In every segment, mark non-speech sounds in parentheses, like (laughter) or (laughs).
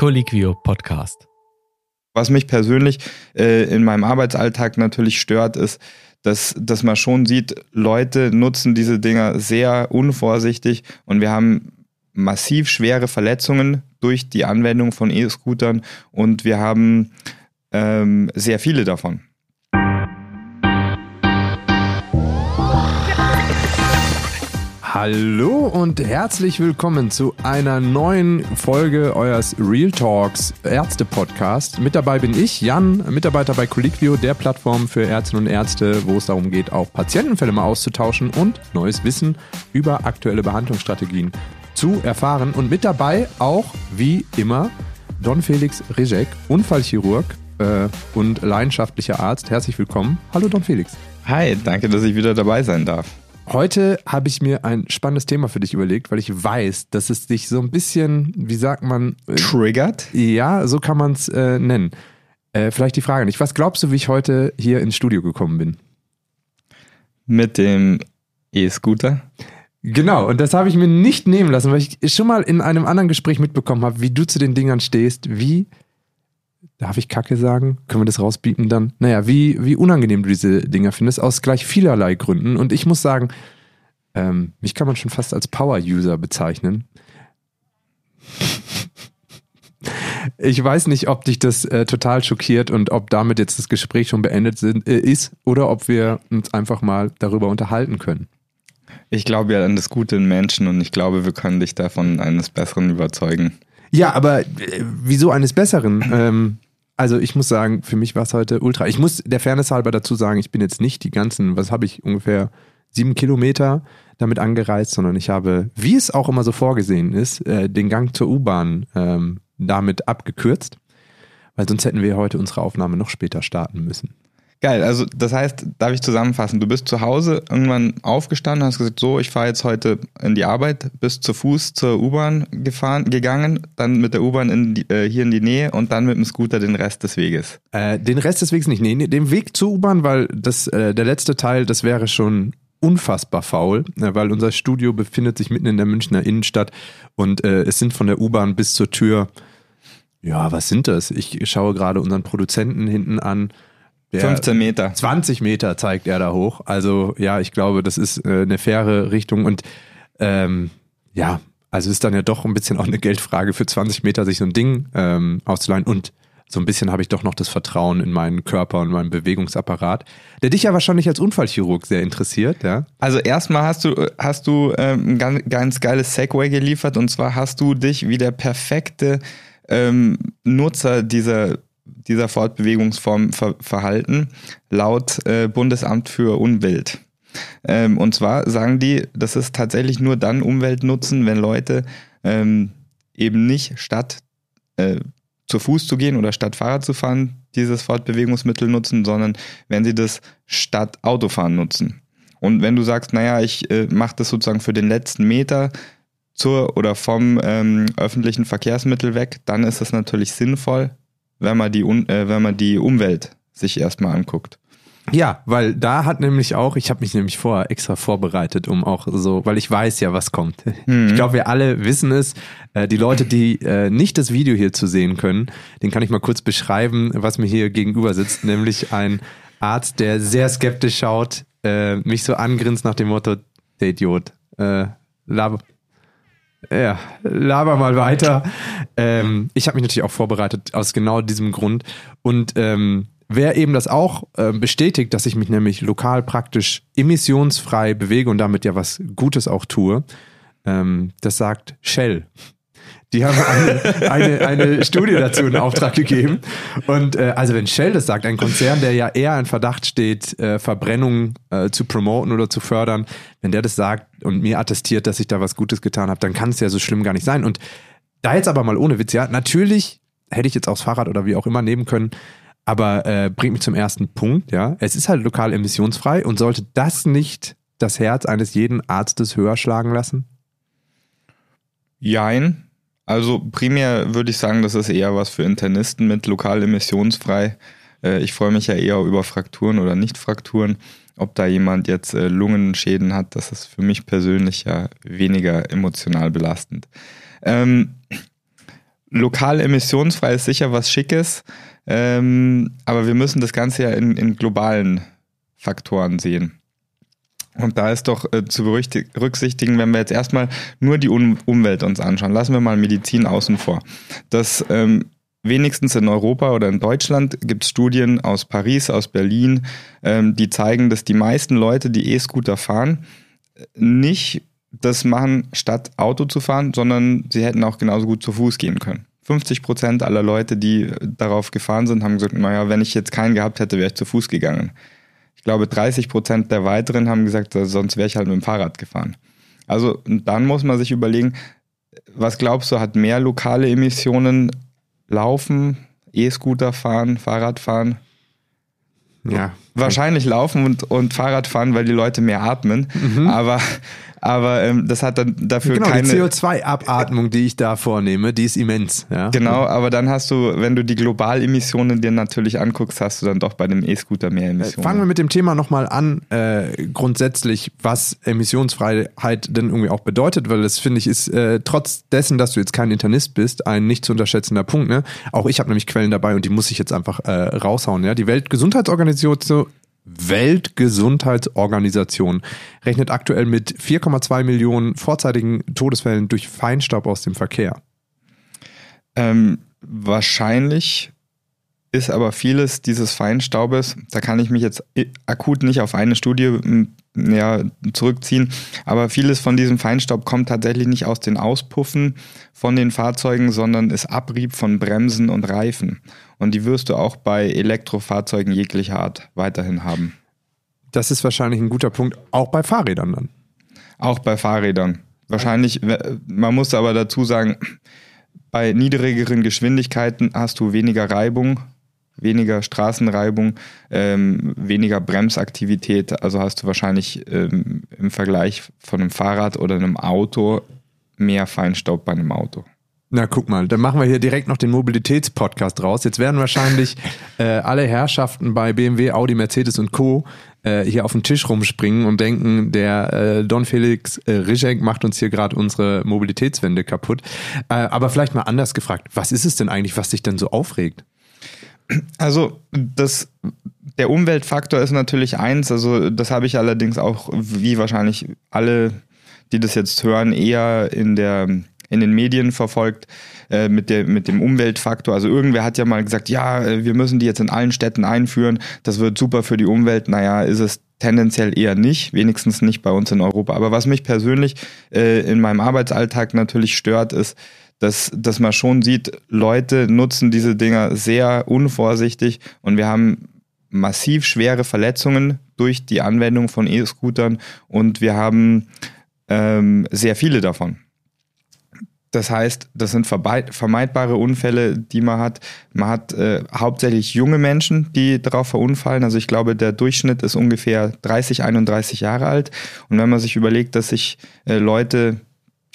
Colliquio Podcast. Was mich persönlich äh, in meinem Arbeitsalltag natürlich stört, ist, dass, dass man schon sieht, Leute nutzen diese Dinger sehr unvorsichtig und wir haben massiv schwere Verletzungen durch die Anwendung von E-Scootern und wir haben ähm, sehr viele davon. Hallo und herzlich willkommen zu einer neuen Folge eures Real Talks Ärzte Podcast. Mit dabei bin ich, Jan, Mitarbeiter bei Colliquio, der Plattform für Ärztinnen und Ärzte, wo es darum geht, auch Patientenfälle mal auszutauschen und neues Wissen über aktuelle Behandlungsstrategien zu erfahren. Und mit dabei auch, wie immer, Don Felix Rizek, Unfallchirurg äh, und leidenschaftlicher Arzt. Herzlich willkommen. Hallo Don Felix. Hi, danke, dass ich wieder dabei sein darf. Heute habe ich mir ein spannendes Thema für dich überlegt, weil ich weiß, dass es dich so ein bisschen, wie sagt man? Äh, Triggert? Ja, so kann man es äh, nennen. Äh, vielleicht die Frage nicht. Was glaubst du, wie ich heute hier ins Studio gekommen bin? Mit dem E-Scooter? Genau, und das habe ich mir nicht nehmen lassen, weil ich schon mal in einem anderen Gespräch mitbekommen habe, wie du zu den Dingern stehst, wie darf ich Kacke sagen? Können wir das rausbieten dann? Naja, wie, wie unangenehm du diese Dinger findest, aus gleich vielerlei Gründen. Und ich muss sagen, ähm, mich kann man schon fast als Power-User bezeichnen. (laughs) Ich weiß nicht, ob dich das äh, total schockiert und ob damit jetzt das Gespräch schon beendet sind, äh, ist oder ob wir uns einfach mal darüber unterhalten können. Ich glaube ja an das Gute in Menschen und ich glaube, wir können dich davon eines Besseren überzeugen. Ja, aber äh, wieso eines Besseren? Ähm, also ich muss sagen, für mich war es heute ultra. Ich muss der Fairness halber dazu sagen, ich bin jetzt nicht die ganzen, was habe ich, ungefähr sieben Kilometer damit angereist, sondern ich habe, wie es auch immer so vorgesehen ist, äh, den Gang zur U-Bahn ähm, damit abgekürzt, weil sonst hätten wir heute unsere Aufnahme noch später starten müssen. Geil, also das heißt, darf ich zusammenfassen, du bist zu Hause irgendwann aufgestanden, hast gesagt, so, ich fahre jetzt heute in die Arbeit, bist zu Fuß zur U-Bahn gefahren, gegangen, dann mit der U-Bahn in äh, hier in die Nähe und dann mit dem Scooter den Rest des Weges. Äh, den Rest des Weges nicht, nee, nee den Weg zur U-Bahn, weil das, äh, der letzte Teil, das wäre schon unfassbar faul, äh, weil unser Studio befindet sich mitten in der Münchner Innenstadt und äh, es sind von der U-Bahn bis zur Tür, ja, was sind das? Ich schaue gerade unseren Produzenten hinten an, 15 Meter. 20 Meter zeigt er da hoch. Also ja, ich glaube, das ist äh, eine faire Richtung und ähm, ja, also ist dann ja doch ein bisschen auch eine Geldfrage für 20 Meter sich so ein Ding ähm, auszuleihen und so ein bisschen habe ich doch noch das Vertrauen in meinen Körper und meinen Bewegungsapparat, der dich ja wahrscheinlich als Unfallchirurg sehr interessiert, ja? Also erstmal hast du hast du ähm, ein ganz, ganz geiles Segway geliefert und zwar hast du dich wie der perfekte ähm, Nutzer dieser dieser Fortbewegungsform ver verhalten, laut äh, Bundesamt für Umwelt. Ähm, und zwar sagen die, das ist tatsächlich nur dann Umweltnutzen, wenn Leute ähm, eben nicht statt äh, zu Fuß zu gehen oder statt Fahrrad zu fahren, dieses Fortbewegungsmittel nutzen, sondern wenn sie das statt Autofahren nutzen. Und wenn du sagst, naja, ich äh, mache das sozusagen für den letzten Meter zur oder vom ähm, öffentlichen Verkehrsmittel weg, dann ist das natürlich sinnvoll, wenn man die, äh, wenn man die Umwelt sich erstmal anguckt. Ja, weil da hat nämlich auch, ich habe mich nämlich vorher extra vorbereitet, um auch so, weil ich weiß ja, was kommt. Mhm. Ich glaube, wir alle wissen es. Äh, die Leute, die äh, nicht das Video hier zu sehen können, den kann ich mal kurz beschreiben, was mir hier gegenüber sitzt, nämlich ein Arzt, der sehr skeptisch schaut, äh, mich so angrinst nach dem Motto, der Idiot, äh, laber, ja, laber mal weiter. Ähm, ich habe mich natürlich auch vorbereitet aus genau diesem Grund. Und ähm, wer eben das auch äh, bestätigt, dass ich mich nämlich lokal praktisch emissionsfrei bewege und damit ja was Gutes auch tue, ähm, das sagt Shell. Die haben eine, eine, eine Studie dazu in Auftrag gegeben. Und äh, also wenn Shell das sagt, ein Konzern, der ja eher in Verdacht steht, äh, Verbrennung äh, zu promoten oder zu fördern, wenn der das sagt und mir attestiert, dass ich da was Gutes getan habe, dann kann es ja so schlimm gar nicht sein. Und da jetzt aber mal ohne Witz, ja, natürlich hätte ich jetzt aufs Fahrrad oder wie auch immer nehmen können, aber äh, bringt mich zum ersten Punkt, ja. Es ist halt lokal emissionsfrei und sollte das nicht das Herz eines jeden Arztes höher schlagen lassen? Jein. Also primär würde ich sagen, das ist eher was für Internisten mit lokal emissionsfrei. Äh, ich freue mich ja eher über Frakturen oder Nicht-Frakturen. Ob da jemand jetzt äh, Lungenschäden hat, das ist für mich persönlich ja weniger emotional belastend. Ähm, lokal emissionsfrei ist sicher was Schickes, ähm, aber wir müssen das Ganze ja in, in globalen Faktoren sehen. Und da ist doch äh, zu berücksichtigen, wenn wir jetzt erstmal nur die um Umwelt uns anschauen, lassen wir mal Medizin außen vor, dass ähm, wenigstens in Europa oder in Deutschland gibt es Studien aus Paris, aus Berlin, ähm, die zeigen, dass die meisten Leute, die E-Scooter fahren, nicht das machen, statt Auto zu fahren, sondern sie hätten auch genauso gut zu Fuß gehen können. 50 Prozent aller Leute, die darauf gefahren sind, haben gesagt, naja, wenn ich jetzt keinen gehabt hätte, wäre ich zu Fuß gegangen. Ich glaube, 30 Prozent der weiteren haben gesagt, sonst wäre ich halt mit dem Fahrrad gefahren. Also dann muss man sich überlegen, was glaubst du, hat mehr lokale Emissionen Laufen, E-Scooter fahren, Fahrrad fahren? Ja. Wahrscheinlich laufen und, und Fahrrad fahren, weil die Leute mehr atmen. Mhm. Aber aber ähm, das hat dann dafür genau, keine... die CO2-Abatmung, die ich da vornehme, die ist immens. Ja? Genau, aber dann hast du, wenn du die Globalemissionen dir natürlich anguckst, hast du dann doch bei dem E-Scooter mehr Emissionen. Fangen wir mit dem Thema nochmal an, äh, grundsätzlich, was Emissionsfreiheit denn irgendwie auch bedeutet, weil das finde ich ist äh, trotz dessen, dass du jetzt kein Internist bist, ein nicht zu unterschätzender Punkt. Ne? Auch ich habe nämlich Quellen dabei und die muss ich jetzt einfach äh, raushauen. Ja? Die Weltgesundheitsorganisation Weltgesundheitsorganisation rechnet aktuell mit 4,2 Millionen vorzeitigen Todesfällen durch Feinstaub aus dem Verkehr. Ähm, wahrscheinlich ist aber vieles dieses Feinstaubes, da kann ich mich jetzt akut nicht auf eine Studie ja, zurückziehen. Aber vieles von diesem Feinstaub kommt tatsächlich nicht aus den Auspuffen von den Fahrzeugen, sondern ist Abrieb von Bremsen und Reifen. Und die wirst du auch bei Elektrofahrzeugen jeglicher Art weiterhin haben. Das ist wahrscheinlich ein guter Punkt, auch bei Fahrrädern dann. Auch bei Fahrrädern. Wahrscheinlich, man muss aber dazu sagen, bei niedrigeren Geschwindigkeiten hast du weniger Reibung weniger Straßenreibung, ähm, weniger Bremsaktivität. Also hast du wahrscheinlich ähm, im Vergleich von einem Fahrrad oder einem Auto mehr Feinstaub bei einem Auto. Na, guck mal, dann machen wir hier direkt noch den Mobilitätspodcast raus. Jetzt werden wahrscheinlich (laughs) äh, alle Herrschaften bei BMW, Audi, Mercedes und Co. Äh, hier auf den Tisch rumspringen und denken, der äh, Don Felix äh, Rizek macht uns hier gerade unsere Mobilitätswende kaputt. Äh, aber vielleicht mal anders gefragt, was ist es denn eigentlich, was dich denn so aufregt? Also das, der Umweltfaktor ist natürlich eins, also das habe ich allerdings auch, wie wahrscheinlich alle, die das jetzt hören, eher in der in den Medien verfolgt äh, mit, der, mit dem Umweltfaktor. Also irgendwer hat ja mal gesagt, ja, äh, wir müssen die jetzt in allen Städten einführen, das wird super für die Umwelt. Naja, ist es tendenziell eher nicht, wenigstens nicht bei uns in Europa. Aber was mich persönlich äh, in meinem Arbeitsalltag natürlich stört, ist, dass, dass man schon sieht, Leute nutzen diese Dinger sehr unvorsichtig und wir haben massiv schwere Verletzungen durch die Anwendung von E-Scootern und wir haben ähm, sehr viele davon. Das heißt, das sind vermeidbare Unfälle, die man hat. Man hat äh, hauptsächlich junge Menschen, die darauf verunfallen. Also ich glaube, der Durchschnitt ist ungefähr 30, 31 Jahre alt. Und wenn man sich überlegt, dass sich äh, Leute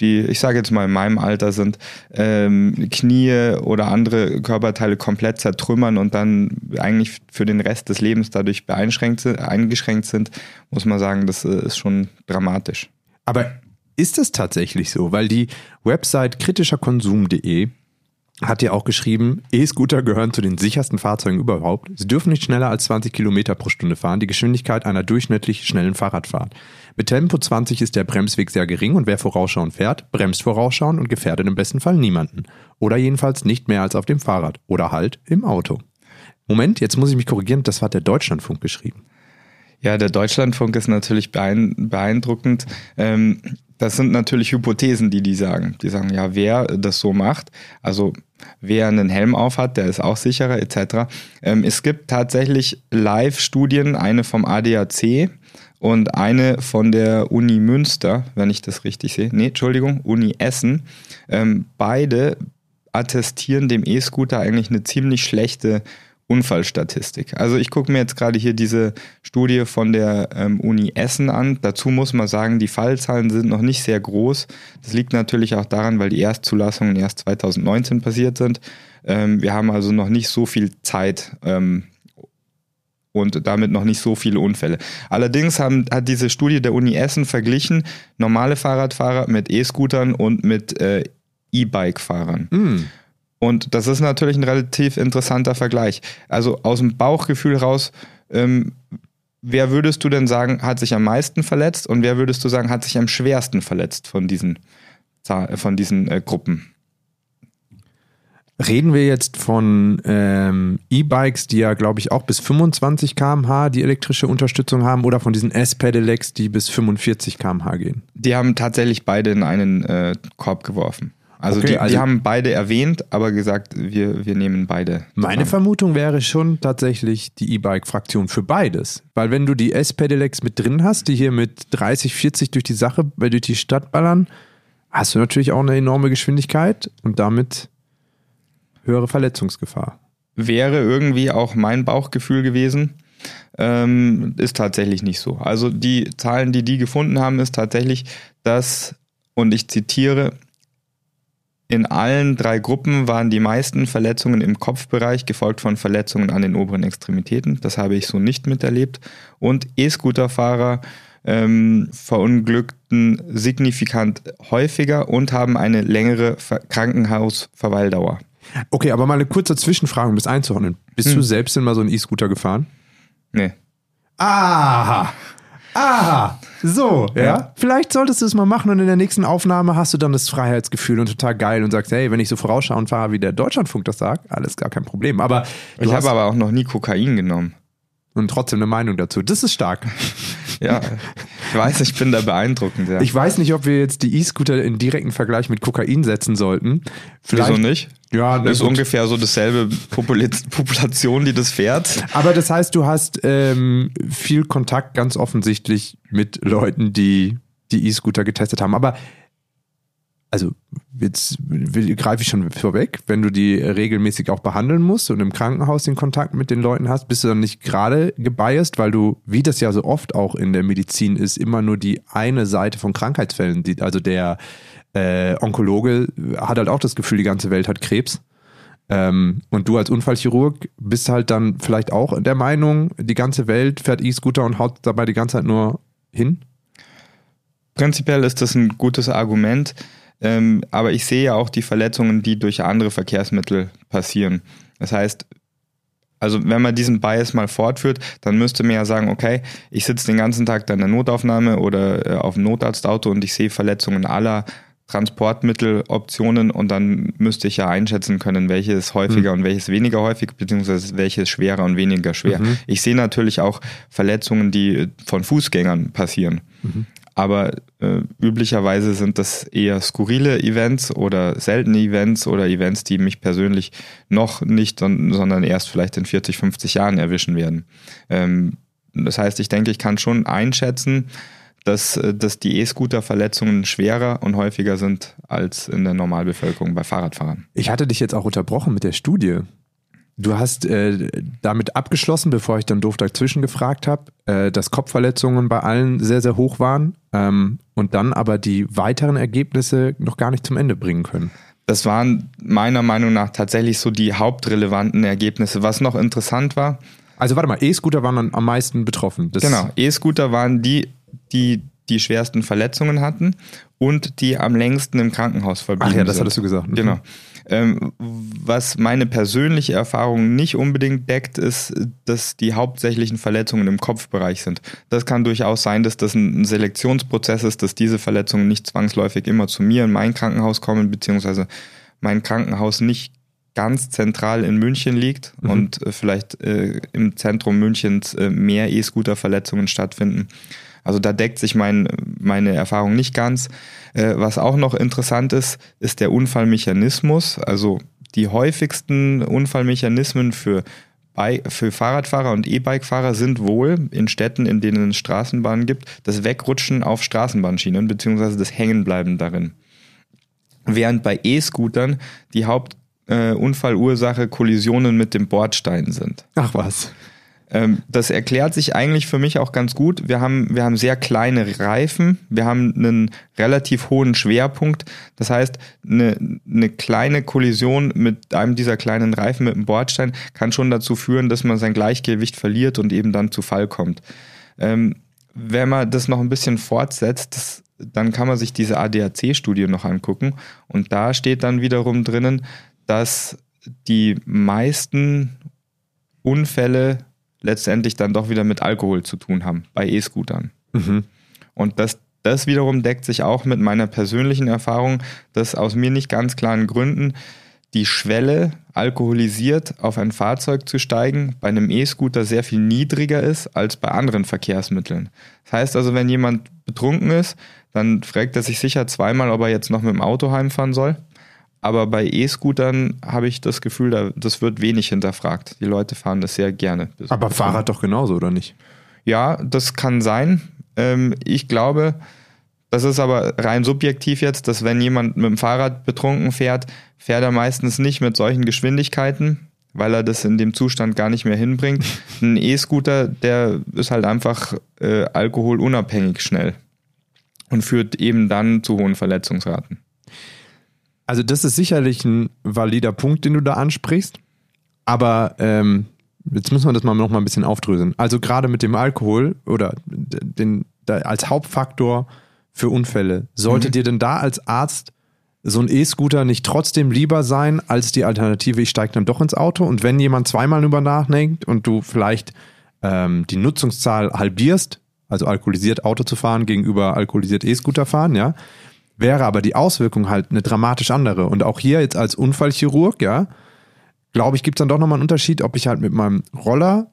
die, ich sage jetzt mal in meinem Alter sind, ähm, Knie oder andere Körperteile komplett zertrümmern und dann eigentlich für den Rest des Lebens dadurch beeinschränkt, eingeschränkt sind, muss man sagen, das äh, ist schon dramatisch. Aber ist es tatsächlich so? Weil die Website kritischerkonsum.de hat ja auch geschrieben, E-Scooter gehören zu den sichersten Fahrzeugen überhaupt. Sie dürfen nicht schneller als 20 Kilometer pro Stunde fahren, die Geschwindigkeit einer durchschnittlich schnellen Fahrradfahrt. Mit Tempo 20 ist der Bremsweg sehr gering und wer vorausschauend fährt, bremst vorausschauend und gefährdet im besten Fall niemanden. Oder jedenfalls nicht mehr als auf dem Fahrrad oder halt im Auto. Moment, jetzt muss ich mich korrigieren, das hat der Deutschlandfunk geschrieben. Ja, der Deutschlandfunk ist natürlich beeindruckend. Ähm, das sind natürlich Hypothesen, die die sagen. Die sagen, ja, wer das so macht, also wer einen Helm aufhat, der ist auch sicherer etc. Ähm, es gibt tatsächlich Live-Studien, eine vom ADAC, und eine von der Uni Münster, wenn ich das richtig sehe. Nee, Entschuldigung, Uni Essen. Ähm, beide attestieren dem E-Scooter eigentlich eine ziemlich schlechte Unfallstatistik. Also ich gucke mir jetzt gerade hier diese Studie von der ähm, Uni Essen an. Dazu muss man sagen, die Fallzahlen sind noch nicht sehr groß. Das liegt natürlich auch daran, weil die Erstzulassungen erst 2019 passiert sind. Ähm, wir haben also noch nicht so viel Zeit, ähm, und damit noch nicht so viele Unfälle. Allerdings haben, hat diese Studie der Uni Essen verglichen normale Fahrradfahrer mit E-Scootern und mit äh, E-Bike-Fahrern. Mm. Und das ist natürlich ein relativ interessanter Vergleich. Also aus dem Bauchgefühl raus, ähm, wer würdest du denn sagen, hat sich am meisten verletzt und wer würdest du sagen, hat sich am schwersten verletzt von diesen, von diesen äh, Gruppen? Reden wir jetzt von ähm, E-Bikes, die ja, glaube ich, auch bis 25 km/h die elektrische Unterstützung haben, oder von diesen S-Pedelecs, die bis 45 km/h gehen? Die haben tatsächlich beide in einen äh, Korb geworfen. Also, Okay, die, also- die haben beide erwähnt, aber gesagt, wir, wir nehmen beide. Meine zusammen. Vermutung wäre schon tatsächlich die E-Bike-Fraktion für beides. Weil wenn du die S-Pedelecs mit drin hast, die hier mit 30, 40 durch die Sache, äh, durch die Stadt ballern, hast du natürlich auch eine enorme Geschwindigkeit und damit höhere Verletzungsgefahr. wäre irgendwie auch mein Bauchgefühl gewesen. Ähm, ist tatsächlich nicht so. Also die Zahlen, die die gefunden haben, ist tatsächlich, dass, und ich zitiere, in allen drei Gruppen waren die meisten Verletzungen im Kopfbereich, gefolgt von Verletzungen an den oberen Extremitäten. Das habe ich so nicht miterlebt. Und E-Scooter-Fahrer ähm, verunglückten signifikant häufiger und haben eine längere Ver Krankenhausverweildauer. Okay, aber mal eine kurze Zwischenfrage, um das einzuordnen. Bist du selbst denn mal so einen E-Scooter gefahren? Nee. Aha! Aha! So, ja. Ja. Vielleicht solltest du es mal machen und in der nächsten Aufnahme hast du dann das Freiheitsgefühl und total geil und sagst, hey, wenn ich so vorausschauend fahre, wie der Deutschlandfunk das sagt, alles gar kein Problem. Aber Ich habe aber auch noch nie Kokain genommen. Und trotzdem eine Meinung dazu. Das ist stark. (laughs) Ja, ich weiß, ich bin da beeindruckend. Ja. Ich weiß nicht, ob wir jetzt die E-Scooter in direkten Vergleich mit Kokain setzen sollten. Vielleicht, Wieso nicht? Ja, Das ist gut. ungefähr so dasselbe Popula (laughs) Population, die das fährt. Aber das heißt, du hast ähm, viel Kontakt ganz offensichtlich mit Leuten, die die E-Scooter getestet haben. Aber also jetzt greife ich schon vorweg, wenn du die regelmäßig auch behandeln musst und im Krankenhaus den Kontakt mit den Leuten hast, bist du dann nicht gerade gebiased, weil du, wie das ja so oft auch in der Medizin ist, immer nur die eine Seite von Krankheitsfällen sieht. Also der äh, Onkologe hat halt auch das Gefühl, die ganze Welt hat Krebs. Ähm, und du als Unfallchirurg bist halt dann vielleicht auch der Meinung, die ganze Welt fährt E-Scooter und haut dabei die ganze Zeit nur hin? Prinzipiell ist das ein gutes Argument, ähm, aber ich sehe ja auch die Verletzungen, die durch andere Verkehrsmittel passieren. Das heißt, also wenn man diesen Bias mal fortführt, dann müsste man ja sagen, okay, ich sitze den ganzen Tag da in der Notaufnahme oder äh, auf dem Notarztauto und ich sehe Verletzungen aller Transportmitteloptionen und dann müsste ich ja einschätzen können, welches häufiger und welches weniger häufig, beziehungsweise welches schwerer und weniger schwer. Ich sehe natürlich auch Verletzungen, die von Fußgängern passieren. Aber äh, üblicherweise sind das eher skurrile Events oder seltene Events oder Events, die mich persönlich noch nicht, son- sondern erst vielleicht in 40, 50 Jahren erwischen werden. Ähm, das heißt, ich denke, ich kann schon einschätzen, dass, äh, dass die E-Scooter-Verletzungen schwerer und häufiger sind als in der Normalbevölkerung bei Fahrradfahrern. Ich hatte dich jetzt auch unterbrochen mit der Studie. Du hast äh, damit abgeschlossen, bevor ich dann doof dazwischen gefragt habe, äh, dass Kopfverletzungen bei allen sehr, sehr hoch waren ähm, und dann aber die weiteren Ergebnisse noch gar nicht zum Ende bringen können. Das waren meiner Meinung nach tatsächlich so die hauptrelevanten Ergebnisse. Was noch interessant war, Also warte mal, E-Scooter waren dann am meisten betroffen. Das, Genau, E-Scooter waren die, die die schwersten Verletzungen hatten und die am längsten im Krankenhaus verblieben Ach ja, das sind. hattest du gesagt. Mhm. Genau. Ähm, was meine persönliche Erfahrung nicht unbedingt deckt, ist, dass die hauptsächlichen Verletzungen im Kopfbereich sind. Das kann durchaus sein, dass das ein Selektionsprozess ist, dass diese Verletzungen nicht zwangsläufig immer zu mir in mein Krankenhaus kommen, beziehungsweise mein Krankenhaus nicht ganz zentral in München liegt und äh, vielleicht äh, im Zentrum Münchens äh, mehr E-Scooter-Verletzungen stattfinden. Also da deckt sich mein, meine Erfahrung nicht ganz. Äh, was auch noch interessant ist, ist der Unfallmechanismus. Also die häufigsten Unfallmechanismen für, für Fahrradfahrer und E-Bike-Fahrer sind wohl in Städten, in denen es Straßenbahnen gibt, das Wegrutschen auf Straßenbahnschienen beziehungsweise das Hängenbleiben darin. Während bei E-Scootern die Hauptunfallursache äh, Kollisionen mit dem Bordstein sind. Ach was. Ähm, das erklärt sich eigentlich für mich auch ganz gut. Wir haben, wir haben sehr kleine Reifen, wir haben einen relativ hohen Schwerpunkt. Das heißt, eine, eine kleine Kollision mit einem dieser kleinen Reifen mit dem Bordstein kann schon dazu führen, dass man sein Gleichgewicht verliert und eben dann zu Fall kommt. Ähm, wenn man das noch ein bisschen fortsetzt, das, dann kann man sich diese ADAC-Studie noch angucken. Und da steht dann wiederum drinnen, dass die meisten Unfälle letztendlich dann doch wieder mit Alkohol zu tun haben, bei E-Scootern. Mhm. Und das, das wiederum deckt sich auch mit meiner persönlichen Erfahrung, dass aus mir nicht ganz klaren Gründen die Schwelle, alkoholisiert auf ein Fahrzeug zu steigen, bei einem E-Scooter sehr viel niedriger ist als bei anderen Verkehrsmitteln. Das heißt also, wenn jemand betrunken ist, dann fragt er sich sicher zweimal, ob er jetzt noch mit dem Auto heimfahren soll. Aber bei E-Scootern habe ich das Gefühl, da, das wird wenig hinterfragt. Die Leute fahren das sehr gerne. Aber Fahrrad doch genauso, oder nicht? Ja, das kann sein. Ähm, ich glaube, das ist aber rein subjektiv jetzt, dass wenn jemand mit dem Fahrrad betrunken fährt, fährt er meistens nicht mit solchen Geschwindigkeiten, weil er das in dem Zustand gar nicht mehr hinbringt. (laughs) Ein E-Scooter, der ist halt einfach äh, alkoholunabhängig schnell und führt eben dann zu hohen Verletzungsraten. Also das ist sicherlich ein valider Punkt, den du da ansprichst. Aber ähm, jetzt müssen wir das mal noch mal ein bisschen aufdröseln. Also gerade mit dem Alkohol oder den, als Hauptfaktor für Unfälle, sollte mhm. dir denn da als Arzt so ein E-Scooter nicht trotzdem lieber sein als die Alternative, ich steige dann doch ins Auto? Und wenn jemand zweimal über nachdenkt und du vielleicht ähm, die Nutzungszahl halbierst, also alkoholisiert Auto zu fahren gegenüber alkoholisiert E-Scooter fahren, ja, wäre aber die Auswirkung halt eine dramatisch andere. Und auch hier jetzt als Unfallchirurg, ja, glaube ich, gibt es dann doch nochmal einen Unterschied, ob ich halt mit meinem Roller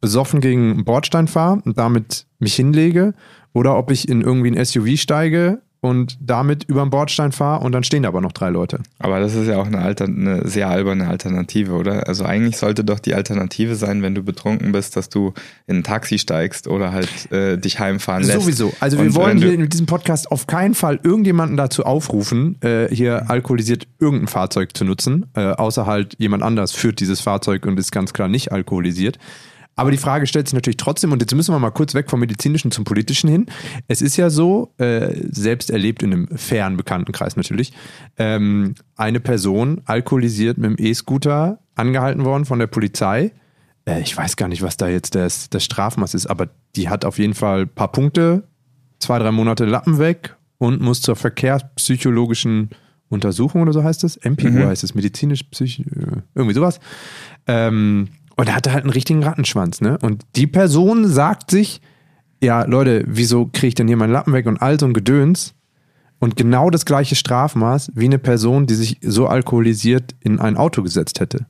besoffen gegen einen Bordstein fahre und damit mich hinlege oder ob ich in irgendwie ein SUV steige und damit über den Bordstein fahre und dann stehen da aber noch drei Leute. Aber das ist ja auch eine, Alter, eine sehr alberne Alternative, oder? Also eigentlich sollte doch die Alternative sein, wenn du betrunken bist, dass du in ein Taxi steigst oder halt äh, dich heimfahren lässt. Sowieso. Also wir und wollen hier in diesem Podcast auf keinen Fall irgendjemanden dazu aufrufen, äh, hier alkoholisiert irgendein Fahrzeug zu nutzen, äh, außer halt jemand anders führt dieses Fahrzeug und ist ganz klar nicht alkoholisiert. Aber die Frage stellt sich natürlich trotzdem, und jetzt müssen wir mal kurz weg vom medizinischen zum politischen hin. Es ist ja so, äh, selbst erlebt in einem fairen Bekanntenkreis natürlich, ähm, eine Person alkoholisiert mit dem E-Scooter angehalten worden von der Polizei. Äh, ich weiß gar nicht, was da jetzt das, das Strafmaß ist, aber die hat auf jeden Fall ein paar Punkte, zwei, drei Monate Lappen weg und muss zur verkehrspsychologischen Untersuchung oder so heißt es. MPU mhm. heißt es, medizinisch, psych, äh, irgendwie sowas. Ähm, und er hatte halt einen richtigen Rattenschwanz, ne? Und die Person sagt sich, ja, Leute, wieso kriege ich denn hier meinen Lappen weg und all so ein Gedöns? Und genau das gleiche Strafmaß wie eine Person, die sich so alkoholisiert in ein Auto gesetzt hätte.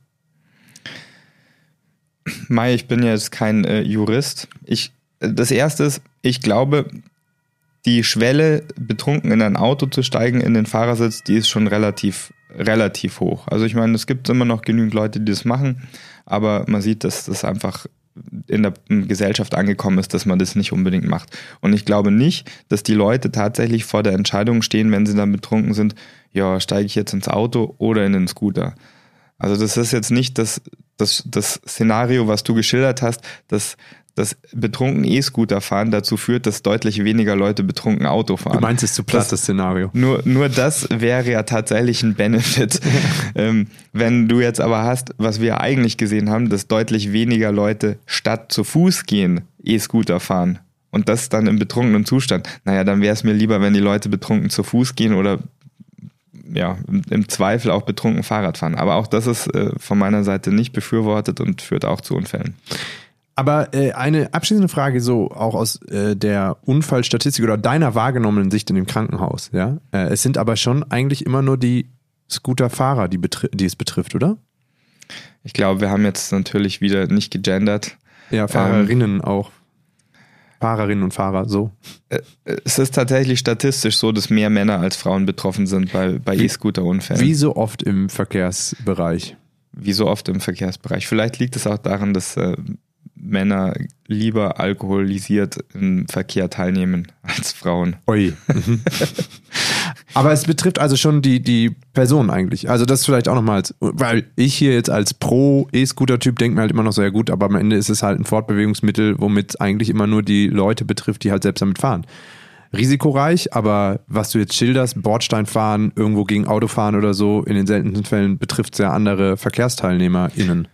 Mai, ich bin jetzt kein äh, Jurist. Ich, das erste ist, ich glaube, die Schwelle, betrunken in ein Auto zu steigen, in den Fahrersitz, die ist schon relativ, relativ hoch. Also ich meine, es gibt immer noch genügend Leute, die das machen aber man sieht, dass das einfach in der Gesellschaft angekommen ist, dass man das nicht unbedingt macht. Und ich glaube nicht, dass die Leute tatsächlich vor der Entscheidung stehen, wenn sie dann betrunken sind, ja, steige ich jetzt ins Auto oder in den Scooter. Also das ist jetzt nicht das, das, das Szenario, was du geschildert hast, dass dass betrunken E-Scooter fahren dazu führt, dass deutlich weniger Leute betrunken Auto fahren. Du meinst es zu platt, das Szenario. Nur, nur das wäre ja tatsächlich ein Benefit. (laughs) ähm, wenn du jetzt aber hast, was wir eigentlich gesehen haben, dass deutlich weniger Leute statt zu Fuß gehen, E-Scooter fahren. Und das dann im betrunkenen Zustand. Naja, dann wäre es mir lieber, wenn die Leute betrunken zu Fuß gehen oder ja, im Zweifel auch betrunken Fahrrad fahren. Aber auch das ist äh, von meiner Seite nicht befürwortet und führt auch zu Unfällen. Aber äh, eine abschließende Frage so auch aus äh, der Unfallstatistik oder deiner wahrgenommenen Sicht in dem Krankenhaus. Ja, äh, es sind aber schon eigentlich immer nur die Scooterfahrer, die, die es betrifft, oder? Ich glaube, wir haben jetzt natürlich wieder nicht gegendert. Ja, Fahrerinnen ähm, auch. Fahrerinnen und Fahrer, so. Äh, es ist tatsächlich statistisch so, dass mehr Männer als Frauen betroffen sind bei, bei E-Scooter-Unfällen. Wie so oft im Verkehrsbereich. Wie so oft im Verkehrsbereich. Vielleicht liegt es auch daran, dass äh, Männer lieber alkoholisiert im Verkehr teilnehmen als Frauen. Ui. Aber es betrifft also schon die, die Person eigentlich. Also das vielleicht auch nochmal, weil ich hier jetzt als Pro-E-Scooter-Typ denke mir halt immer noch so, ja gut, aber am Ende ist es halt ein Fortbewegungsmittel, womit eigentlich immer nur die Leute betrifft, die halt selbst damit fahren. Risikoreich, aber was du jetzt schilderst, Bordstein fahren, irgendwo gegen Auto fahren oder so, in den seltensten Fällen betrifft es ja andere VerkehrsteilnehmerInnen.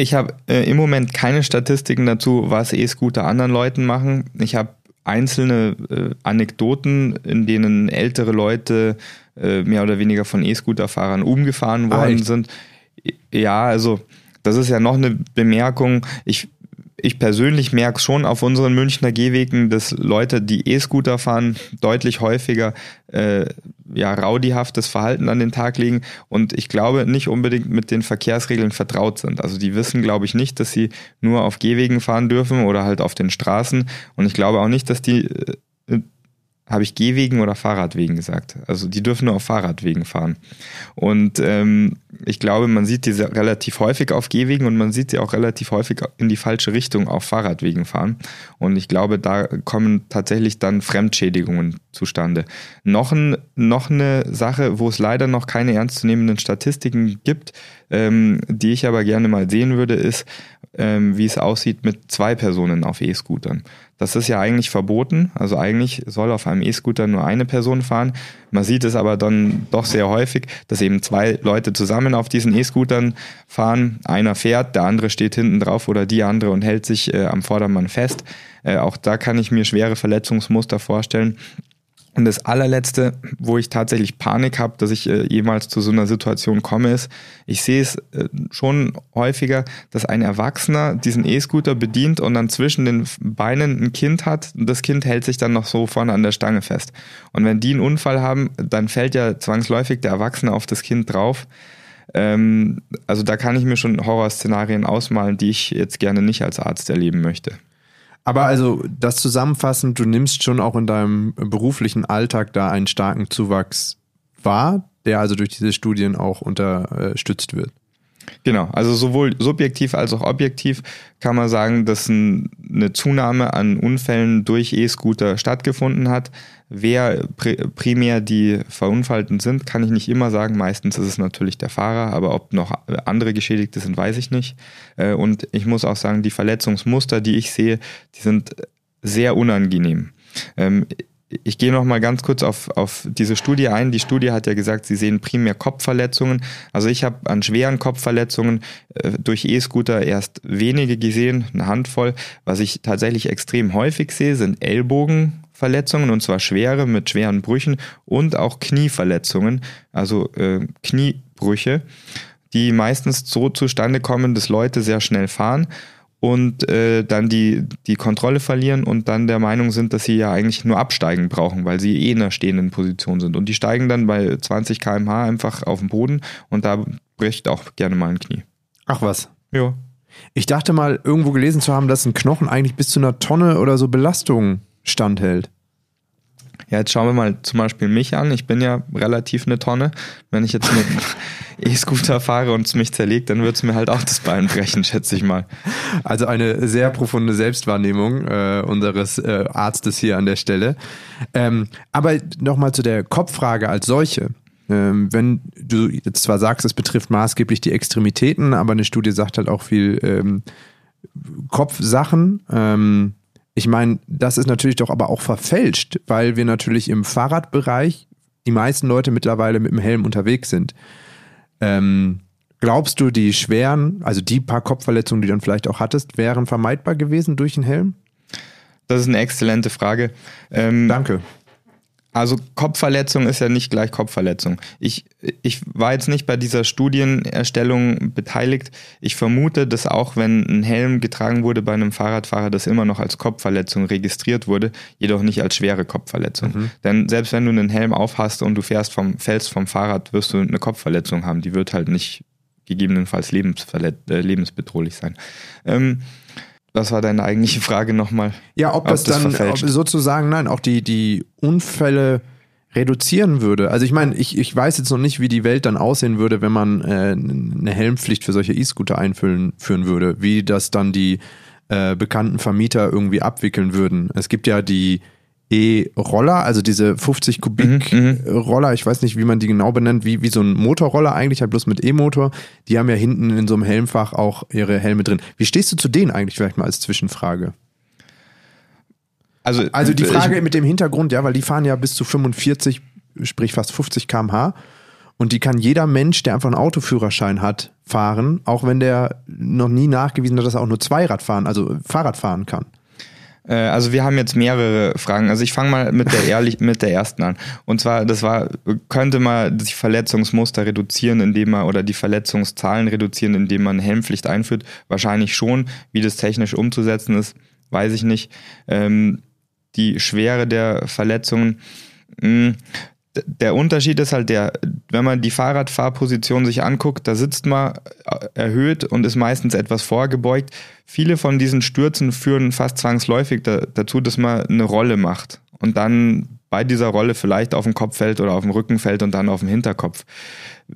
Ich habe äh, im Moment keine Statistiken dazu, was E-Scooter anderen Leuten machen. Ich habe einzelne äh, Anekdoten, in denen ältere Leute äh, mehr oder weniger von E-Scooter-Fahrern umgefahren ah, worden ah, sind. Ja, also das ist ja noch eine Bemerkung. Ich ich persönlich merke schon auf unseren Münchner Gehwegen, dass Leute, die E-Scooter fahren, deutlich häufiger äh, ja, raudihaftes Verhalten an den Tag legen und ich glaube nicht unbedingt mit den Verkehrsregeln vertraut sind. Also die wissen, glaube ich, nicht, dass sie nur auf Gehwegen fahren dürfen oder halt auf den Straßen und ich glaube auch nicht, dass die äh, habe ich Gehwegen oder Fahrradwegen gesagt. Also die dürfen nur auf Fahrradwegen fahren. Und ähm, ich glaube, man sieht diese relativ häufig auf Gehwegen und man sieht sie auch relativ häufig in die falsche Richtung auf Fahrradwegen fahren. Und ich glaube, da kommen tatsächlich dann Fremdschädigungen zustande. Noch, ein, noch eine Sache, wo es leider noch keine ernstzunehmenden Statistiken gibt, ähm, die ich aber gerne mal sehen würde, ist, ähm, wie es aussieht mit zwei Personen auf E-Scootern. Das ist ja eigentlich verboten. Also eigentlich soll auf einem E-Scooter nur eine Person fahren. Man sieht es aber dann doch sehr häufig, dass eben zwei Leute zusammen auf diesen E-Scootern fahren. Einer fährt, der andere steht hinten drauf oder die andere und hält sich äh, am Vordermann fest. Äh, auch da kann ich mir schwere Verletzungsmuster vorstellen. Und das allerletzte, wo ich tatsächlich Panik habe, dass ich äh, jemals zu so einer Situation komme, ist, ich sehe es äh, schon häufiger, dass ein Erwachsener diesen E-Scooter bedient und dann zwischen den Beinen ein Kind hat und das Kind hält sich dann noch so vorne an der Stange fest. Und wenn die einen Unfall haben, dann fällt ja zwangsläufig der Erwachsene auf das Kind drauf. Ähm, also da kann ich mir schon Horrorszenarien ausmalen, die ich jetzt gerne nicht als Arzt erleben möchte. Aber also das zusammenfassend, du nimmst schon auch in deinem beruflichen Alltag da einen starken Zuwachs wahr, der also durch diese Studien auch unterstützt wird. Genau, also sowohl subjektiv als auch objektiv kann man sagen, dass eine Zunahme an Unfällen durch E-Scooter stattgefunden hat. Wer primär die Verunfallten sind, kann ich nicht immer sagen. Meistens ist es natürlich der Fahrer, aber ob noch andere Geschädigte sind, weiß ich nicht. Äh, und ich muss auch sagen, die Verletzungsmuster, die ich sehe, die sind sehr unangenehm. Ich gehe noch mal ganz kurz auf, auf diese Studie ein. Die Studie hat ja gesagt, sie sehen primär Kopfverletzungen. Also ich habe an schweren Kopfverletzungen äh, durch E-Scooter erst wenige gesehen, eine Handvoll. Was ich tatsächlich extrem häufig sehe, sind Ellbogenverletzungen und zwar schwere mit schweren Brüchen und auch Knieverletzungen, also äh, Kniebrüche, die meistens so zustande kommen, dass Leute sehr schnell fahren und äh, dann die, die Kontrolle verlieren und dann der Meinung sind, dass sie ja eigentlich nur absteigen brauchen, weil sie eh in einer stehenden Position sind. Und die steigen dann bei 20 km/h einfach auf den Boden und da bricht auch gerne mal ein Knie. Ach was. Ja. Ich dachte mal, irgendwo gelesen zu haben, dass ein Knochen eigentlich bis zu einer Tonne oder so Belastung standhält. Ja, jetzt schauen wir mal zum Beispiel mich an. Ich bin ja relativ eine Tonne. Wenn ich jetzt mit (laughs) E-Scooter fahre und es mich zerlegt, dann wird es mir halt auch das Bein brechen, schätze ich mal. Also eine sehr profunde Selbstwahrnehmung äh, unseres äh, Arztes hier an der Stelle. Ähm, aber nochmal zu der Kopffrage als solche. Ähm, wenn du jetzt zwar sagst, es betrifft maßgeblich die Extremitäten, aber eine Studie sagt halt auch viel ähm, Kopfsachen. Ähm, ich meine, das ist natürlich doch aber auch verfälscht, weil wir natürlich im Fahrradbereich die meisten Leute mittlerweile mit dem Helm unterwegs sind. Ähm, glaubst du, die schweren, also die paar Kopfverletzungen, die du dann vielleicht auch hattest, wären vermeidbar gewesen durch den Helm? Das ist eine exzellente Frage. Ähm, Danke. Also Kopfverletzung ist ja nicht gleich Kopfverletzung. Ich, ich war jetzt nicht bei dieser Studienerstellung beteiligt. Ich vermute, dass auch wenn ein Helm getragen wurde bei einem Fahrradfahrer, das immer noch als Kopfverletzung registriert wurde, jedoch nicht als schwere Kopfverletzung. Mhm. Denn selbst wenn du einen Helm aufhast und du fährst vom, fällst vom Fahrrad, wirst du eine Kopfverletzung haben. Die wird halt nicht gegebenenfalls lebensverlet äh, lebensbedrohlich sein. Ähm, was war deine eigentliche Frage nochmal? Ja, ob, ob das, das, dann ob sozusagen, nein, auch die, die Unfälle reduzieren würde. Also ich meine, ich, ich weiß jetzt noch nicht, wie die Welt dann aussehen würde, wenn man äh, eine Helmpflicht für solche E-Scooter einführen führen würde, wie das dann die äh, bekannten Vermieter irgendwie abwickeln würden. Es gibt ja die E-Roller, also diese 50 Kubik Mhm, Roller, ich weiß nicht, wie man die genau benennt, wie, wie so ein Motorroller eigentlich, halt bloß mit E-Motor. Die haben ja hinten in so einem Helmfach auch ihre Helme drin. Wie stehst du zu denen eigentlich vielleicht mal als Zwischenfrage? Also, Also die ich- Frage mit dem Hintergrund, ja, weil die fahren ja bis zu 45, sprich fast 50 km/h. Und die kann jeder Mensch, der einfach einen Autoführerschein hat, fahren, auch wenn der noch nie nachgewiesen hat, dass er auch nur Zweirad fahren, also Fahrrad fahren kann. Äh, Also wir haben jetzt mehrere Fragen. Also ich fange mal mit der ehrlich mit der ersten an. Und zwar, das war, könnte man die Verletzungsmuster reduzieren, indem man oder die Verletzungszahlen reduzieren, indem man Helmpflicht einführt. Wahrscheinlich schon. Wie das technisch umzusetzen ist, weiß ich nicht. Ähm, die Schwere der Verletzungen. mh, d- Der Unterschied ist halt der, wenn man die Fahrradfahrposition sich anguckt, da sitzt man äh, erhöht und ist meistens etwas vorgebeugt. Viele von diesen Stürzen führen fast zwangsläufig da, dazu, dass man eine Rolle macht und dann bei dieser Rolle vielleicht auf den Kopf fällt oder auf den Rücken fällt und dann auf den Hinterkopf.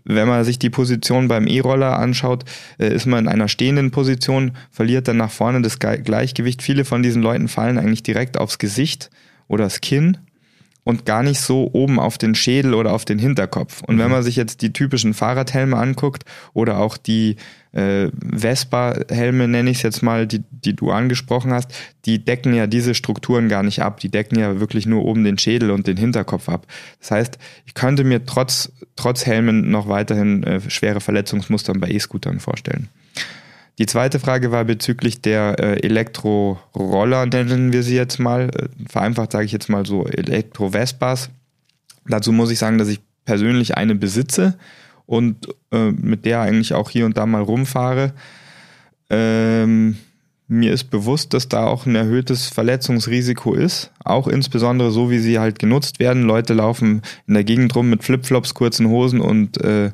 Wenn man sich die Position beim E-Roller anschaut, äh, ist man in einer stehenden Position, verliert dann nach vorne das Ge- Gleichgewicht. Viele von diesen Leuten fallen eigentlich direkt aufs Gesicht oder das Kinn und gar nicht so oben auf den Schädel oder auf den Hinterkopf. Und wenn man sich jetzt die typischen Fahrradhelme anguckt oder auch die äh, Vespa-Helme, nenne ich es jetzt mal, die, die du angesprochen hast, die decken ja diese Strukturen gar nicht ab. Die decken ja wirklich nur oben den Schädel und den Hinterkopf ab. Das heißt, ich könnte mir trotz, trotz Helmen noch weiterhin äh, schwere Verletzungsmuster bei E-Scootern vorstellen. Die zweite Frage war bezüglich der äh, Elektroroller, nennen wir sie jetzt mal. Äh, vereinfacht sage ich jetzt mal so Elektro-Vespas. Dazu muss ich sagen, dass ich persönlich eine besitze und äh, mit der eigentlich auch hier und da mal rumfahre. Ähm, mir ist bewusst, dass da auch ein erhöhtes Verletzungsrisiko ist, auch insbesondere so, wie sie halt genutzt werden. Leute laufen in der Gegend rum mit Flipflops, kurzen Hosen und äh,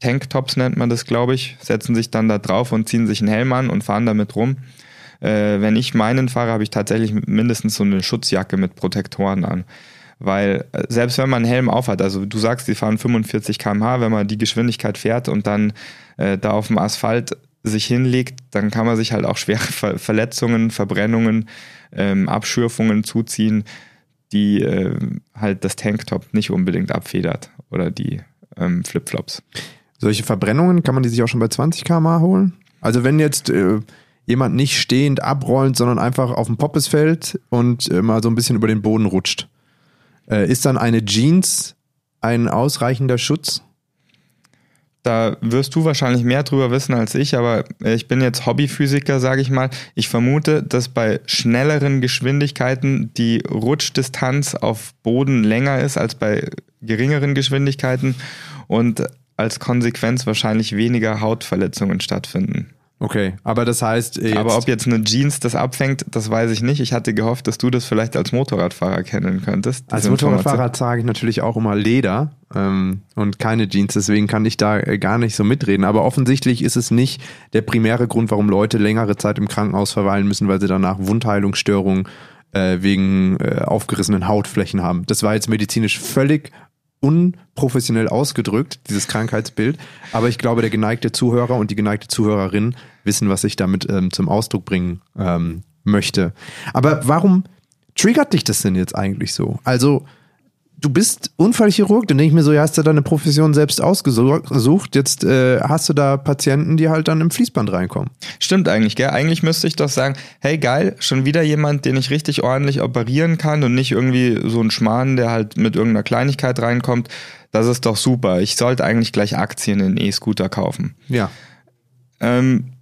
Tanktops nennt man das, glaube ich, setzen sich dann da drauf und ziehen sich einen Helm an und fahren damit rum. Äh, wenn ich meinen fahre, habe ich tatsächlich mindestens so eine Schutzjacke mit Protektoren an. Weil äh, selbst wenn man einen Helm aufhat, also du sagst, die fahren 45 km/h, wenn man die Geschwindigkeit fährt und dann äh, da auf dem Asphalt sich hinlegt, dann kann man sich halt auch schwere Ver Verletzungen, Verbrennungen, ähm, Abschürfungen zuziehen, die äh, halt das Tanktop nicht unbedingt abfedert oder die ähm, Flipflops. Solche Verbrennungen kann man die sich auch schon bei 20 km/h holen? Also wenn jetzt äh, jemand nicht stehend abrollt, sondern einfach auf den Poppes fällt und äh, mal so ein bisschen über den Boden rutscht, äh, ist dann eine Jeans ein ausreichender Schutz? Da wirst du wahrscheinlich mehr drüber wissen als ich, aber äh, ich bin jetzt Hobbyphysiker, sage ich mal. Ich vermute, dass bei schnelleren Geschwindigkeiten die Rutschdistanz auf Boden länger ist als bei geringeren Geschwindigkeiten und als Konsequenz wahrscheinlich weniger Hautverletzungen stattfinden. Okay, aber das heißt, äh, jetzt, Aber ob jetzt eine Jeans das abfängt, das weiß ich nicht. Ich hatte gehofft, dass du das vielleicht als Motorradfahrer kennen könntest. als. Motorradfahrer trage ich natürlich auch immer Leder ähm, und keine Jeans, deswegen kann ich da äh, gar nicht so mitreden. Aber offensichtlich ist es nicht der primäre Grund, warum Leute längere Zeit im Krankenhaus verweilen müssen, weil sie danach Wundheilungsstörungen äh, wegen äh, aufgerissenen Hautflächen haben. Das war jetzt medizinisch völlig unprofessionell ausgedrückt, dieses Krankheitsbild. Aber ich glaube, der geneigte Zuhörer und die geneigte Zuhörerin wissen, was ich damit ähm, zum Ausdruck bringen ähm, möchte. Aber warum triggert dich das denn jetzt eigentlich so? Also, du bist Unfallchirurg, dann denke ich mir so, ja, hast du deine Profession selbst ausgesucht, jetzt äh, hast du da Patienten, die halt dann im Fließband reinkommen. Stimmt eigentlich, gell? Eigentlich müsste ich doch sagen, hey geil, schon wieder jemand, den ich richtig ordentlich operieren kann und nicht irgendwie so ein Schmarrn, der halt mit irgendeiner Kleinigkeit reinkommt. Das ist doch super. Ich sollte eigentlich gleich Aktien in E-Scooter kaufen. Ja. Ähm,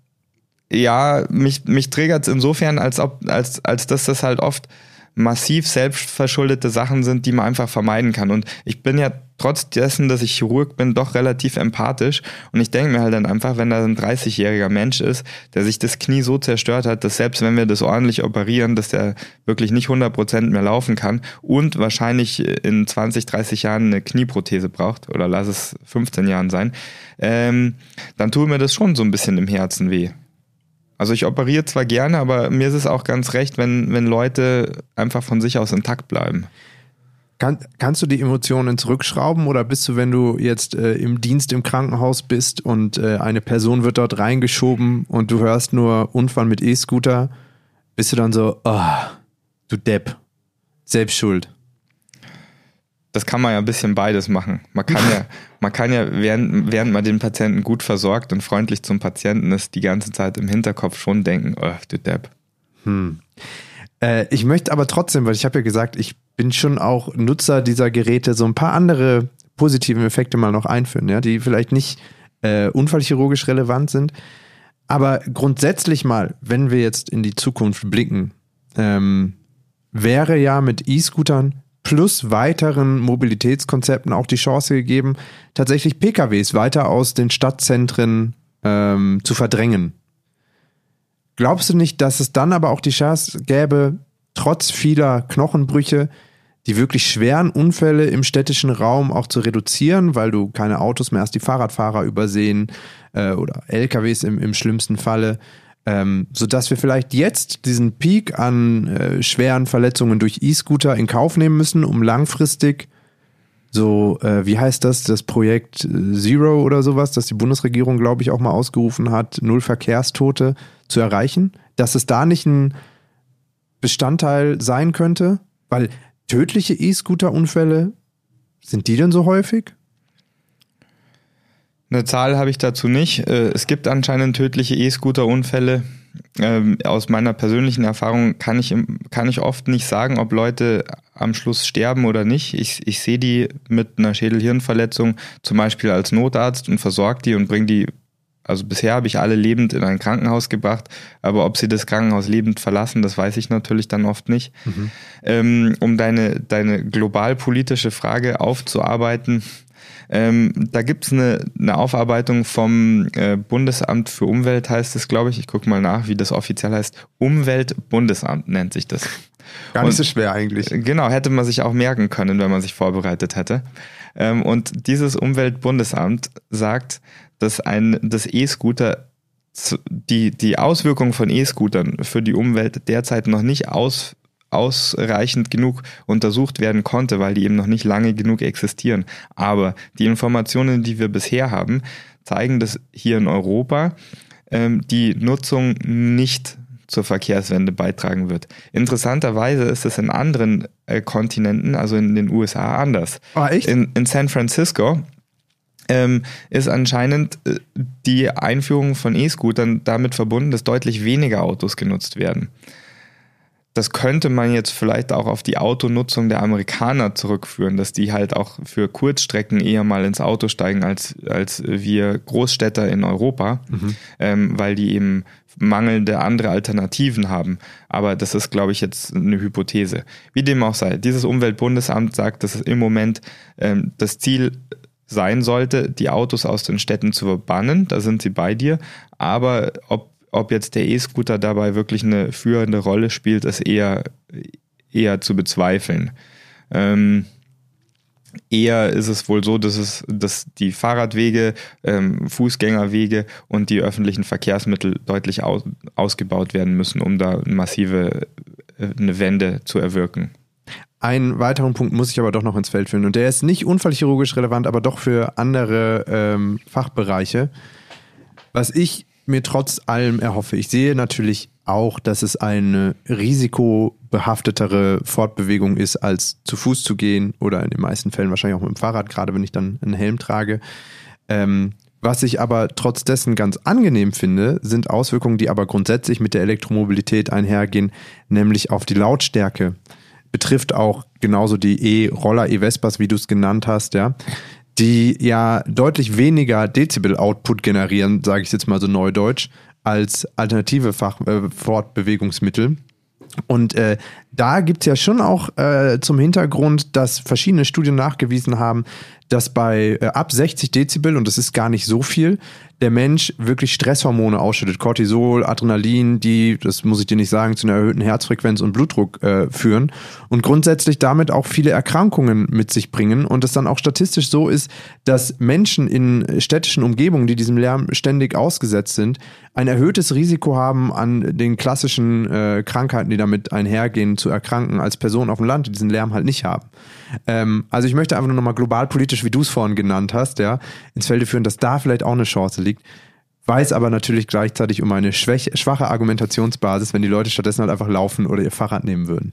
ja, mich, mich triggert es insofern, als ob, als, als dass das halt oft massiv selbstverschuldete Sachen sind, die man einfach vermeiden kann. Und ich bin ja trotz dessen, dass ich Chirurg bin, doch relativ empathisch. Und ich denke mir halt dann einfach, wenn da ein 30-jähriger Mensch ist, der sich das Knie so zerstört hat, dass selbst wenn wir das ordentlich operieren, dass der wirklich nicht 100% mehr laufen kann und wahrscheinlich in 20, 30 Jahren eine Knieprothese braucht, oder lass es 15 Jahren sein, ähm, dann tut mir das schon so ein bisschen im Herzen weh. Also ich operiere zwar gerne, aber mir ist es auch ganz recht, wenn, wenn Leute einfach von sich aus intakt bleiben. Kann, kannst du die Emotionen zurückschrauben oder bist du, wenn du jetzt äh, im Dienst im Krankenhaus bist und äh, eine Person wird dort reingeschoben und du hörst nur Unfall mit E-Scooter, bist du dann so, oh, du Depp. selbst schuld? Das kann man ja ein bisschen beides machen. Man kann ja, (laughs) man kann ja, während, während man den Patienten gut versorgt und freundlich zum Patienten ist, die ganze Zeit im Hinterkopf schon denken, oh, du Depp. Hm. Äh, ich möchte aber trotzdem, weil ich habe ja gesagt, ich bin schon auch Nutzer dieser Geräte, so ein paar andere positive Effekte mal noch einführen, ja, die vielleicht nicht äh, unfallchirurgisch relevant sind. Aber grundsätzlich mal, wenn wir jetzt in die Zukunft blicken, ähm, wäre ja mit E-Scootern plus weiteren Mobilitätskonzepten auch die Chance gegeben, tatsächlich PKWs weiter aus den Stadtzentren ähm, zu verdrängen. Glaubst du nicht, dass es dann aber auch die Chance gäbe, trotz vieler Knochenbrüche, die wirklich schweren Unfälle im städtischen Raum auch zu reduzieren, weil du keine Autos mehr hast, die Fahrradfahrer übersehen äh, oder LKWs im, im schlimmsten Falle, ähm, sodass wir vielleicht jetzt diesen Peak an äh, schweren Verletzungen durch E-Scooter in Kauf nehmen müssen, um langfristig so, äh, wie heißt das, das Projekt Zero oder sowas, das die Bundesregierung, glaube ich, auch mal ausgerufen hat, Null Verkehrstote zu erreichen, dass es da nicht ein Bestandteil sein könnte, weil tödliche E-Scooter-Unfälle, sind die denn so häufig? Eine Zahl habe ich dazu nicht. Äh, es gibt anscheinend tödliche E-Scooter-Unfälle. Ähm, aus meiner persönlichen Erfahrung kann ich, kann ich oft nicht sagen, ob Leute am Schluss sterben oder nicht. Ich, ich sehe die mit einer Schädelhirnverletzung zum Beispiel als Notarzt und versorge die und bringe die also bisher habe ich alle lebend in ein Krankenhaus gebracht, aber ob sie das Krankenhaus lebend verlassen, das weiß ich natürlich dann oft nicht. Mhm. Ähm, um deine, deine globalpolitische Frage aufzuarbeiten, ähm, da gibt's eine, eine Aufarbeitung vom äh, Bundesamt für Umwelt, heißt es, glaube ich. Ich gucke mal nach, wie das offiziell heißt. Umweltbundesamt nennt sich das. Gar nicht und, so schwer eigentlich. Genau, hätte man sich auch merken können, wenn man sich vorbereitet hätte. Ähm, und dieses Umweltbundesamt sagt, dass ein das E-Scooter die, die Auswirkungen von E-Scootern für die Umwelt derzeit noch nicht aus, ausreichend genug untersucht werden konnte, weil die eben noch nicht lange genug existieren. Aber die Informationen, die wir bisher haben, zeigen, dass hier in Europa ähm, die Nutzung nicht zur Verkehrswende beitragen wird. Interessanterweise ist es in anderen äh, Kontinenten, also in den USA, anders. Ah, echt? In, in San Francisco ähm, ist anscheinend äh, die Einführung von E-Scootern damit verbunden, dass deutlich weniger Autos genutzt werden. Das könnte man jetzt vielleicht auch auf die Autonutzung der Amerikaner zurückführen, dass die halt auch für Kurzstrecken eher mal ins Auto steigen als, als wir Großstädter in Europa, mhm. ähm, weil die eben mangelnde andere Alternativen haben. Aber das ist, glaube ich, jetzt eine Hypothese. Wie dem auch sei, dieses Umweltbundesamt sagt, dass es im Moment ähm, das Ziel sein sollte, die Autos aus den Städten zu verbannen. Da sind sie bei dir. Aber ob, ob jetzt der E-Scooter dabei wirklich eine führende Rolle spielt, ist eher, eher zu bezweifeln. Ähm, eher ist es wohl so, dass es, dass die Fahrradwege, ähm, Fußgängerwege und die öffentlichen Verkehrsmittel deutlich aus, ausgebaut werden müssen, um da massive äh, eine Wende zu erwirken. Einen weiteren Punkt muss ich aber doch noch ins Feld führen und der ist nicht unfallchirurgisch relevant, aber doch für andere ähm, Fachbereiche. Was ich mir trotz allem erhoffe, ich sehe natürlich auch, dass es eine risikobehaftetere Fortbewegung ist, als zu Fuß zu gehen oder in den meisten Fällen wahrscheinlich auch mit dem Fahrrad, gerade wenn ich dann einen Helm trage. Ähm, was ich aber trotz dessen ganz angenehm finde, sind Auswirkungen, die aber grundsätzlich mit der Elektromobilität einhergehen, nämlich auf die Lautstärke. Betrifft auch genauso die E-Roller, E-Vespas, wie du es genannt hast, ja, die ja deutlich weniger Dezibel-Output generieren, sage ich jetzt mal so neudeutsch, als alternative Fach äh, Fortbewegungsmittel. Und äh, da gibt's ja schon auch äh, zum Hintergrund, dass verschiedene Studien nachgewiesen haben, dass bei äh, ab 60 Dezibel, und das ist gar nicht so viel, der Mensch wirklich Stresshormone ausschüttet, Cortisol, Adrenalin, die, das muss ich dir nicht sagen, zu einer erhöhten Herzfrequenz und Blutdruck äh, führen und grundsätzlich damit auch viele Erkrankungen mit sich bringen und es dann auch statistisch so ist, dass Menschen in städtischen Umgebungen, die diesem Lärm ständig ausgesetzt sind, ein erhöhtes Risiko haben, an den klassischen äh, Krankheiten, die damit einhergehen, zu erkranken, als Personen auf dem Land, die diesen Lärm halt nicht haben. Ähm, also ich möchte einfach nur nochmal global politisch, wie du es vorhin genannt hast, ja, ins Felde führen, dass da vielleicht auch eine Chance liegt. Weiß aber natürlich gleichzeitig um eine schwäche, schwache Argumentationsbasis, wenn die Leute stattdessen halt einfach laufen oder ihr Fahrrad nehmen würden.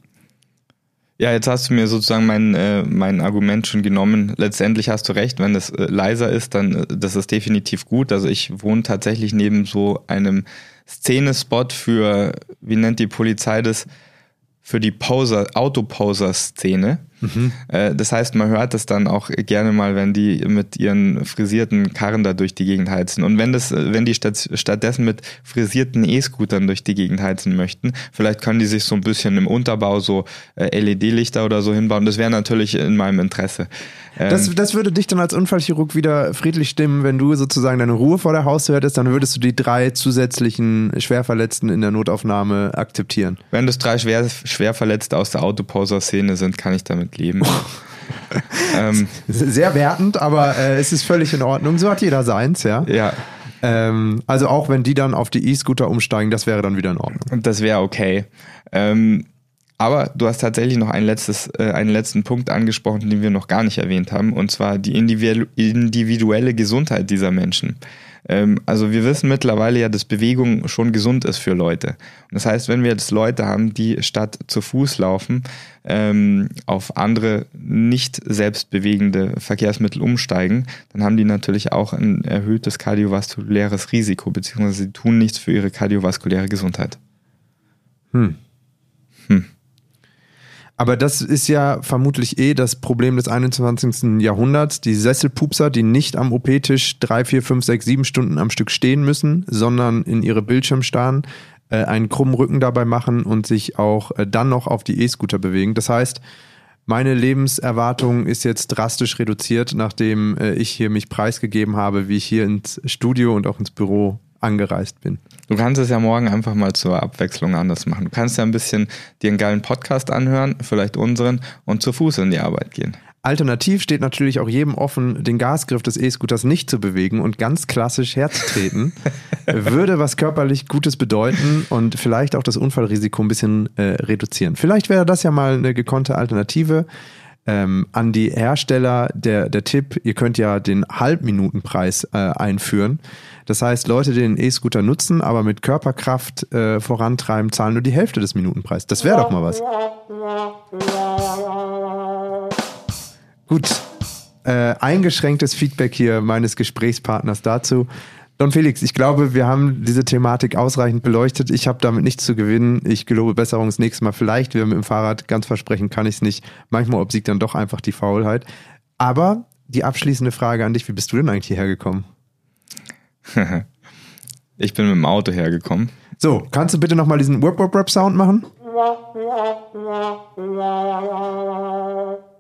Ja, jetzt hast du mir sozusagen mein, äh, mein Argument schon genommen. Letztendlich hast du recht, wenn es äh, leiser ist, dann äh, das ist definitiv gut. Also ich wohne tatsächlich neben so einem Szenespot für, wie nennt die Polizei das, für die Poser, Autoposer-Szene. Mhm. Äh, das heißt, man hört das dann auch gerne mal, wenn die mit ihren frisierten Karren da durch die Gegend heizen. Und wenn das, wenn die statt, stattdessen mit frisierten E-Scootern durch die Gegend heizen möchten, vielleicht können die sich so ein bisschen im Unterbau so äh, LED-Lichter oder so hinbauen. Das wäre natürlich in meinem Interesse. Das, ähm, das würde dich dann als Unfallchirurg wieder friedlich stimmen, wenn du sozusagen deine Ruhe vor der Haustür hättest, dann würdest du die drei zusätzlichen Schwerverletzten in der Notaufnahme akzeptieren. Wenn das drei schwer, Schwerverletzte aus der Autoposer-Szene sind, kann ich damit leben. (laughs) ähm, Sehr wertend, aber äh, es ist völlig in Ordnung. So hat jeder seins, ja. Ja. Ähm, also auch wenn die dann auf die E-Scooter umsteigen, das wäre dann wieder in Ordnung. Das wäre okay. Ähm, aber du hast tatsächlich noch ein letztes, äh, einen letzten Punkt angesprochen, den wir noch gar nicht erwähnt haben, und zwar die individuelle Gesundheit dieser Menschen. Ähm, also wir wissen mittlerweile ja, dass Bewegung schon gesund ist für Leute. Das heißt, wenn wir jetzt Leute haben, die statt zu Fuß laufen, ähm, auf andere nicht selbstbewegende Verkehrsmittel umsteigen, dann haben die natürlich auch ein erhöhtes kardiovaskuläres Risiko, beziehungsweise sie tun nichts für ihre kardiovaskuläre Gesundheit. Hm. Aber das ist ja vermutlich eh das Problem des 21. Jahrhunderts. Die Sesselpupser, die nicht am OP-Tisch drei, vier, fünf, sechs, sieben Stunden am Stück stehen müssen, sondern in ihre Bildschirm starren, äh, einen krummen Rücken dabei machen und sich auch äh, dann noch auf die E-Scooter bewegen. Das heißt, meine Lebenserwartung ist jetzt drastisch reduziert, nachdem äh, ich hier mich preisgegeben habe, wie ich hier ins Studio und auch ins Büro angereist bin. Du kannst es ja morgen einfach mal zur Abwechslung anders machen. Du kannst ja ein bisschen dir einen geilen Podcast anhören, vielleicht unseren, und zu Fuß in die Arbeit gehen. Alternativ steht natürlich auch jedem offen, den Gasgriff des E-Scooters nicht zu bewegen und ganz klassisch herzutreten. (laughs) würde was körperlich Gutes bedeuten und vielleicht auch das Unfallrisiko ein bisschen äh, reduzieren. Vielleicht wäre das ja mal eine gekonnte Alternative. Ähm, an die Hersteller der, der Tipp, ihr könnt ja den Halbminutenpreis äh, einführen. Das heißt, Leute, die den E-Scooter nutzen, aber mit Körperkraft äh, vorantreiben, zahlen nur die Hälfte des Minutenpreises. Das wäre doch mal was. Gut. Äh, eingeschränktes Feedback hier meines Gesprächspartners dazu. Don Felix, ich glaube, wir haben diese Thematik ausreichend beleuchtet. Ich habe damit nichts zu gewinnen. Ich gelobe Besserung das nächste Mal vielleicht wieder mit dem Fahrrad. Ganz versprechen kann ich es nicht. Manchmal obsiegt dann doch einfach die Faulheit. Aber die abschließende Frage an dich, wie bist du denn eigentlich hierher gekommen? (laughs) ich bin mit dem Auto hergekommen. So, kannst du bitte nochmal diesen Wurp Wurp Wurp Sound machen? (laughs)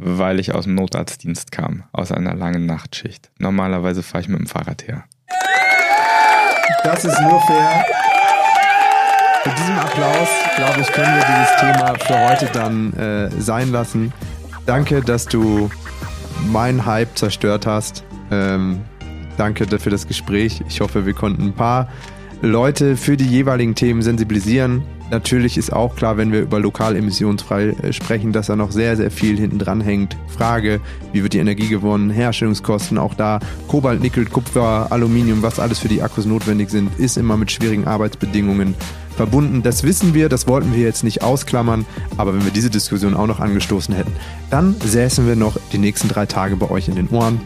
Weil ich aus dem Notarztdienst kam, aus einer langen Nachtschicht. Normalerweise fahre ich mit dem Fahrrad her. Das ist nur fair. Mit diesem Applaus, glaube ich, können wir dieses Thema für heute dann äh, sein lassen. Danke, dass du meinen Hype zerstört hast. Ähm, Danke für das Gespräch. Ich hoffe, wir konnten ein paar Leute für die jeweiligen Themen sensibilisieren. Natürlich ist auch klar, wenn wir über lokal emissionsfrei äh, sprechen, dass da noch sehr, sehr viel hinten dran hängt. Frage, wie wird die Energie gewonnen, Herstellungskosten, auch da Kobalt, Nickel, Kupfer, Aluminium, was alles für die Akkus notwendig sind, ist immer mit schwierigen Arbeitsbedingungen verbunden. Das wissen wir, das wollten wir jetzt nicht ausklammern, aber wenn wir diese Diskussion auch noch angestoßen hätten, dann säßen wir noch die nächsten drei Tage bei euch in den Ohren.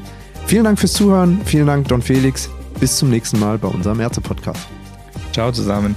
Vielen Dank fürs Zuhören. Vielen Dank, Don Felix. Bis zum nächsten Mal bei unserem Ärzte-Podcast. Ciao zusammen.